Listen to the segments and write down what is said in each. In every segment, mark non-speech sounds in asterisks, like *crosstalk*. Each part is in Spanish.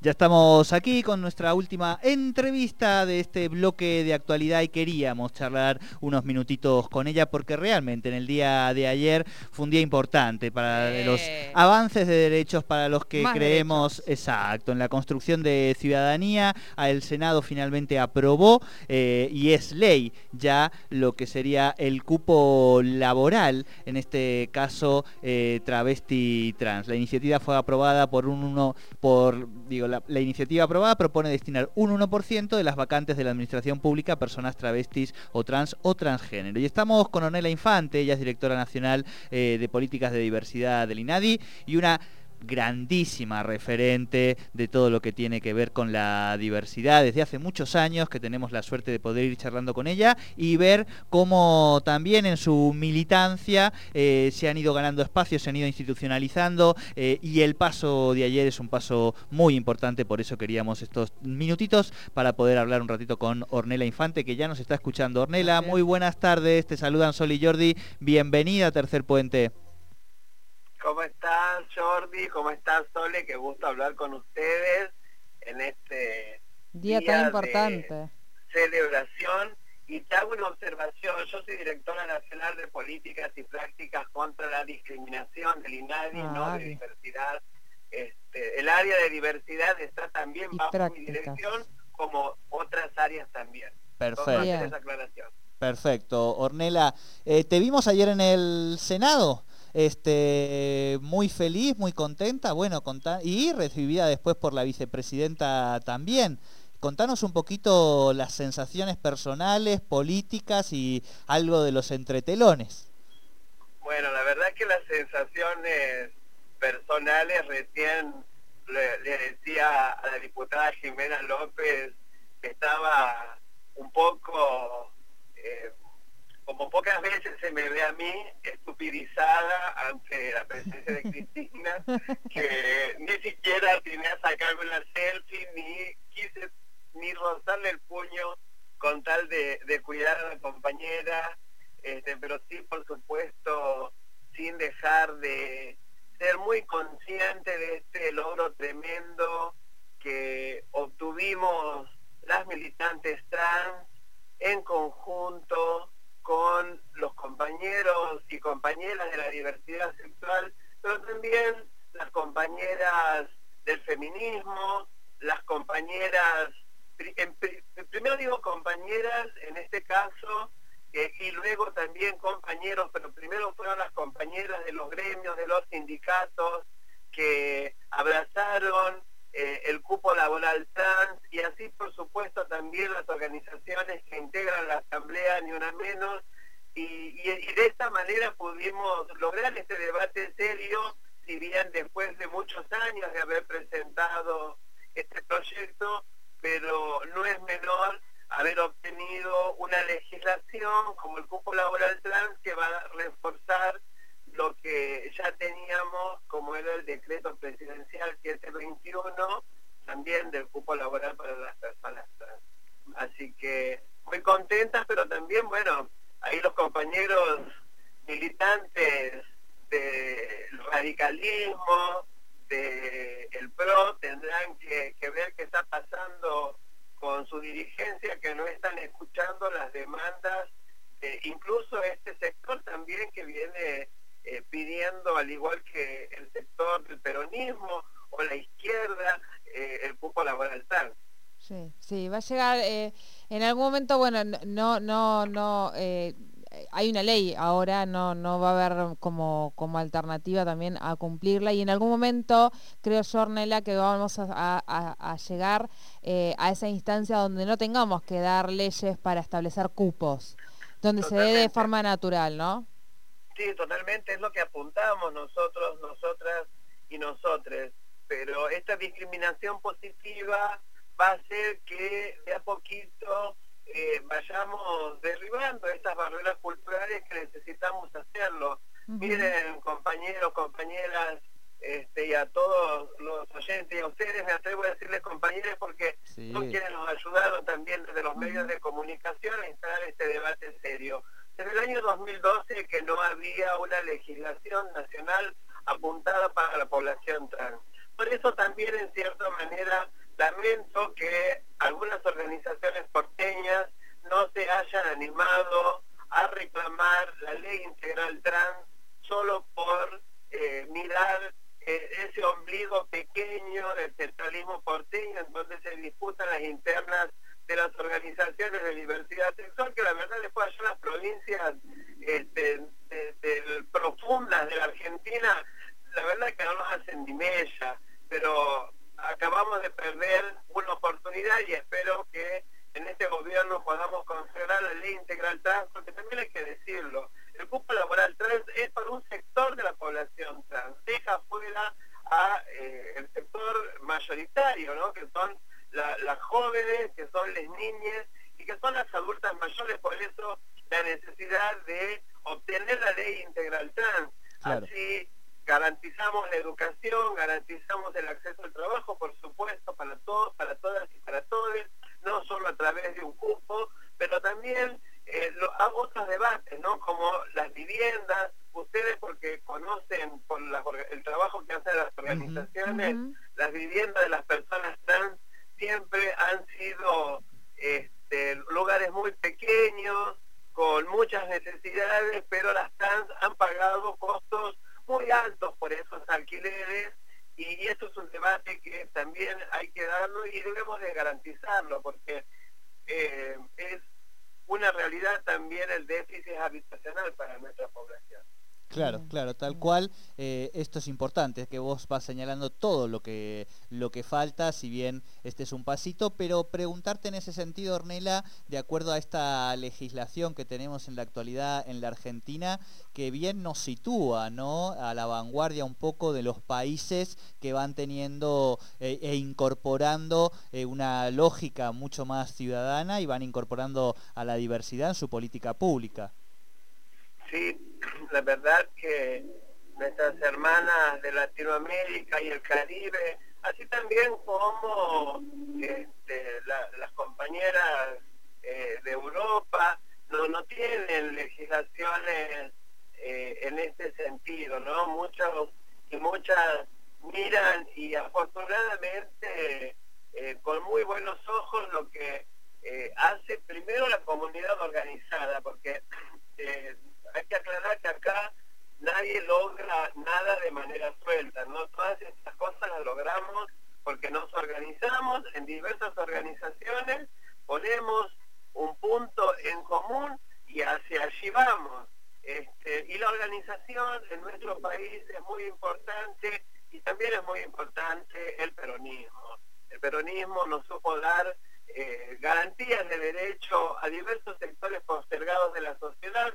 Ya estamos aquí con nuestra última entrevista de este bloque de actualidad y queríamos charlar unos minutitos con ella porque realmente en el día de ayer fue un día importante para los avances de derechos para los que creemos, exacto, en la construcción de ciudadanía. El Senado finalmente aprobó eh, y es ley ya lo que sería el cupo laboral, en este caso eh, travesti trans. La iniciativa fue aprobada por un uno, por, digo, la, iniciativa aprobada propone destinar un 1% de las vacantes de la administración pública a personas travestis o trans o transgénero. Y estamos con Ornella Infante, ella es directora nacional eh, de políticas de diversidad del INADI y una grandísima referente de todo lo que tiene que ver con la diversidad. Desde hace muchos años que tenemos la suerte de poder ir charlando con ella y ver cómo también en su militancia eh, se han ido ganando espacios, se han ido institucionalizando eh, y el paso de ayer es un paso muy importante, por eso queríamos estos minutitos para poder hablar un ratito con Ornela Infante que ya nos está escuchando. Ornela, muy buenas tardes, te saludan Sol y Jordi, bienvenida a Tercer Puente. ¿Cómo estás, Jordi? ¿Cómo estás, Sole? Qué gusto hablar con ustedes en este día, tan importante. celebración. Y te hago una observación. Yo soy directora nacional de políticas y prácticas contra la discriminación del INADI, no ah, de diversidad. Este, el área de diversidad está también bajo mi dirección, como otras áreas también. Perfecto. Perfecto. Ornela, eh, te vimos ayer en el Senado este, muy feliz, muy contenta, bueno, y recibida después por la vicepresidenta también. Contanos un poquito las sensaciones personales, políticas y algo de los entretelones. Bueno, la verdad que las sensaciones personales recién le, decía a la diputada Jimena López que estaba un poco como pocas veces se me ve a mí estupidizada ante la presencia de Cristina, que ni siquiera tenía a sacarme una selfie, ni quise ni rozarle el puño con tal de, cuidar a la compañera, este, pero sí, por supuesto, sin dejar de ser muy consciente de este logro tremendo que obtuvimos las militantes trans en conjunto, con los compañeros y compañeras de la diversidad sexual, pero también las compañeras del feminismo, las compañeras, primero digo compañeras en este caso, eh, y luego también compañeros, pero primero fueron las compañeras de los gremios, de los sindicatos, que abrazaron eh, el cupo laboral trans y así por supuesto también las organizaciones que integran la asamblea ni una menos. Y, de esta manera pudimos lograr este debate serio si bien después de muchos años de haber presentado este proyecto pero no es menor haber obtenido una legislación como el cupo laboral trans que va a reforzar ya teníamos, como era el decreto presidencial 721, también del cupo laboral para las personas. Así que muy contentas, pero también, bueno, ahí los compañeros militantes del radicalismo, del PRO, tendrán que, ver qué está pasando con su dirigencia, que no están escuchando las demandas, incluso este sector también que viene eh, pidiendo, al igual que el sector del peronismo o la izquierda, eh, el cupo laboral tal. Sí, sí, va a llegar eh, en algún momento, bueno, no, no, no, hay una ley ahora, no, no va a haber como, como alternativa también a cumplirla y en algún momento creo, Ornella, que vamos a, llegar a esa instancia donde no tengamos que dar leyes para establecer cupos, donde se dé de forma natural, ¿no? Sí, totalmente, es lo que apuntamos nosotros, nosotras y nosotres. Pero esta discriminación positiva va a hacer que de a poquito eh, vayamos derribando estas barreras culturales que necesitamos hacerlo. Miren, compañeros, compañeras, este, y a todos los oyentes y a ustedes me atrevo a decirles compañeros porque son quienes nos ayudaron también desde los medios de comunicación a instalar este debate serio. Desde el año 2012 que no había una legislación nacional apuntada para la población trans. por eso también en cierta manera lamento que algunas organizaciones porteñas no se hayan animado a la ley integral trans solo por eh, mirar eh, ese ombligo pequeño del centralismo porteño en donde se disputan las internas de las organizaciones de diversidad sexual, que la verdad después allá las provincias este, profundas de la Argentina, la verdad que no nos hacen ni mella, pero acabamos de perder una oportunidad y espero que en este gobierno podamos considerar la ley integral trans, porque también hay que decirlo, el cupo laboral trans es para un sector de la población trans, deja fuera a eh, el sector mayoritario, ¿no? que son las jóvenes, que son las niñas y que son las adultas mayores, por eso la necesidad de obtener la ley integral trans. Así garantizamos la educación, garantizamos el acceso al trabajo, por supuesto, para todos, para todas y para todos, no solo a través de un cupo, pero también eh, otros debates, ¿no? Como las viviendas, ustedes porque conocen por el trabajo que hacen las organizaciones, las viviendas de las personas trans siempre han sido este, lugares muy pequeños, con muchas necesidades, pero las trans han pagado costos muy altos por esos alquileres y eso es un debate que también hay que darlo y debemos de garantizarlo porque eh, es una realidad también el déficit habitacional para nuestra población. Claro, claro, tal cual. Eh, esto es importante, es que vos vas señalando todo lo que, lo que falta, si bien este es un pasito, pero preguntarte en ese sentido, Ornela, de acuerdo a esta legislación que tenemos en la actualidad en la Argentina, que bien nos sitúa ¿no? a la vanguardia un poco de los países que van teniendo eh, e incorporando eh, una lógica mucho más ciudadana y van incorporando a la diversidad en su política pública. Sí, la verdad que nuestras hermanas de Latinoamérica y el Caribe, así también como este, las compañeras eh, de Europa, no, no tienen legislaciones eh, en este sentido, ¿no? Muchos y muchas miran y afortunadamente eh, con muy buenos ojos lo que hace primero la comunidad organizada, porque hay que aclarar que acá nadie logra nada de manera suelta, ¿no? Todas estas cosas las logramos porque nos organizamos en diversas organizaciones, ponemos un punto en común y hacia allí vamos. Este, y la organización en nuestro país es muy importante y también es muy importante el peronismo. El peronismo nos supo dar eh, garantías de derecho a diversos sectores postergados de la sociedad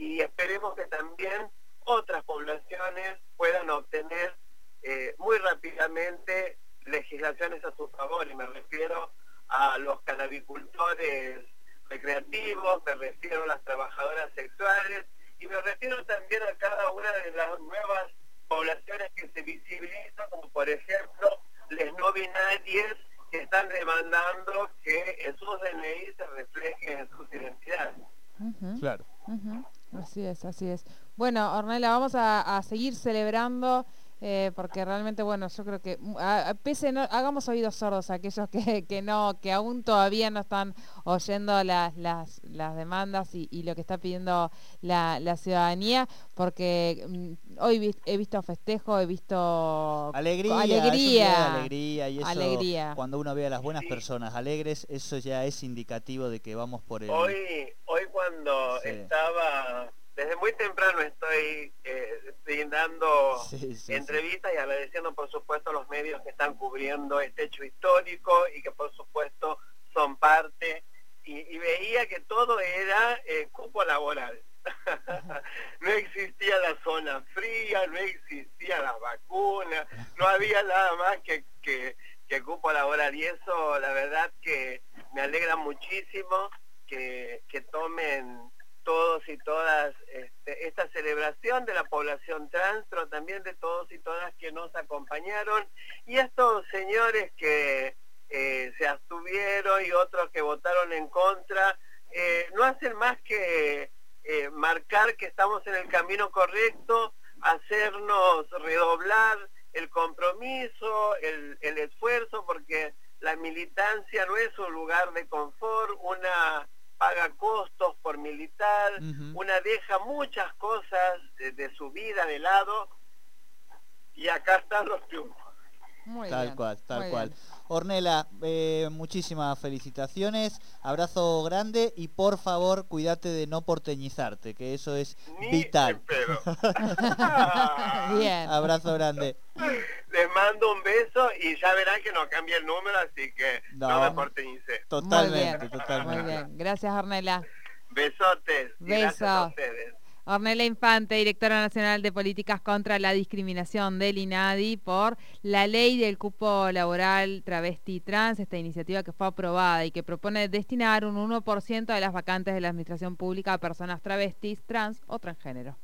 y esperemos que también otras poblaciones puedan obtener eh, muy rápidamente legislaciones a su favor y me refiero a los canabicultores recreativos, me refiero a las trabajadoras sexuales y me refiero también a cada una de las nuevas poblaciones que se visibilizan, como por ejemplo les no binarias que están demandando que en sus DNI se reflejen en sus identidades. Claro. Así es, así es. Bueno, Ornella, vamos a, seguir celebrando. Eh, porque realmente, bueno, yo creo que mm, pese no, hagamos oídos sordos a aquellos que, *laughs* que, no, que aún todavía no están oyendo las, las, las demandas y, lo que está pidiendo la, la ciudadanía, porque mm, hoy he visto festejo, he visto alegría, alegría, alegría y eso cuando uno ve a las buenas personas alegres, eso ya es indicativo de que vamos por el. Hoy, hoy cuando estaba desde muy temprano estoy eh, brindando entrevistas y agradeciendo por supuesto a los medios que están cubriendo este hecho histórico y que por supuesto son parte. Y, veía que todo era eh, cupo laboral. *laughs* no existía la zona fría, no existía la vacuna, no había nada más que, que, que cupo laboral. Y eso la verdad que me alegra muchísimo que, que tomen todos y todas este, esta celebración de la población trans, pero también de todos y todas que nos acompañaron. Y estos señores que eh, se abstuvieron y otros que votaron en contra, eh, no hacen más que eh, marcar que estamos en el camino correcto, hacernos redoblar el compromiso, el, el esfuerzo, porque la militancia no es un lugar de confort, una paga costos por militar, una deja muchas cosas de, su vida de lado y acá están los triunfos. tal cual, tal cual. Ornela, eh, muchísimas felicitaciones, abrazo grande y por favor cuídate de no porteñizarte, que eso es vital. *laughs* *laughs* Bien. Abrazo grande. *laughs* Les mando un beso y ya verán que no cambia el número, así que no, me porteñicé. Totalmente, totalmente. Muy bien, gracias Ornela. Besotes. Gracias a ustedes. Ornella Infante, directora nacional de políticas contra la discriminación del INADI por la ley del cupo laboral travesti trans, esta iniciativa que fue aprobada y que propone destinar un 1% de las vacantes de la administración pública a personas travestis, trans o transgénero.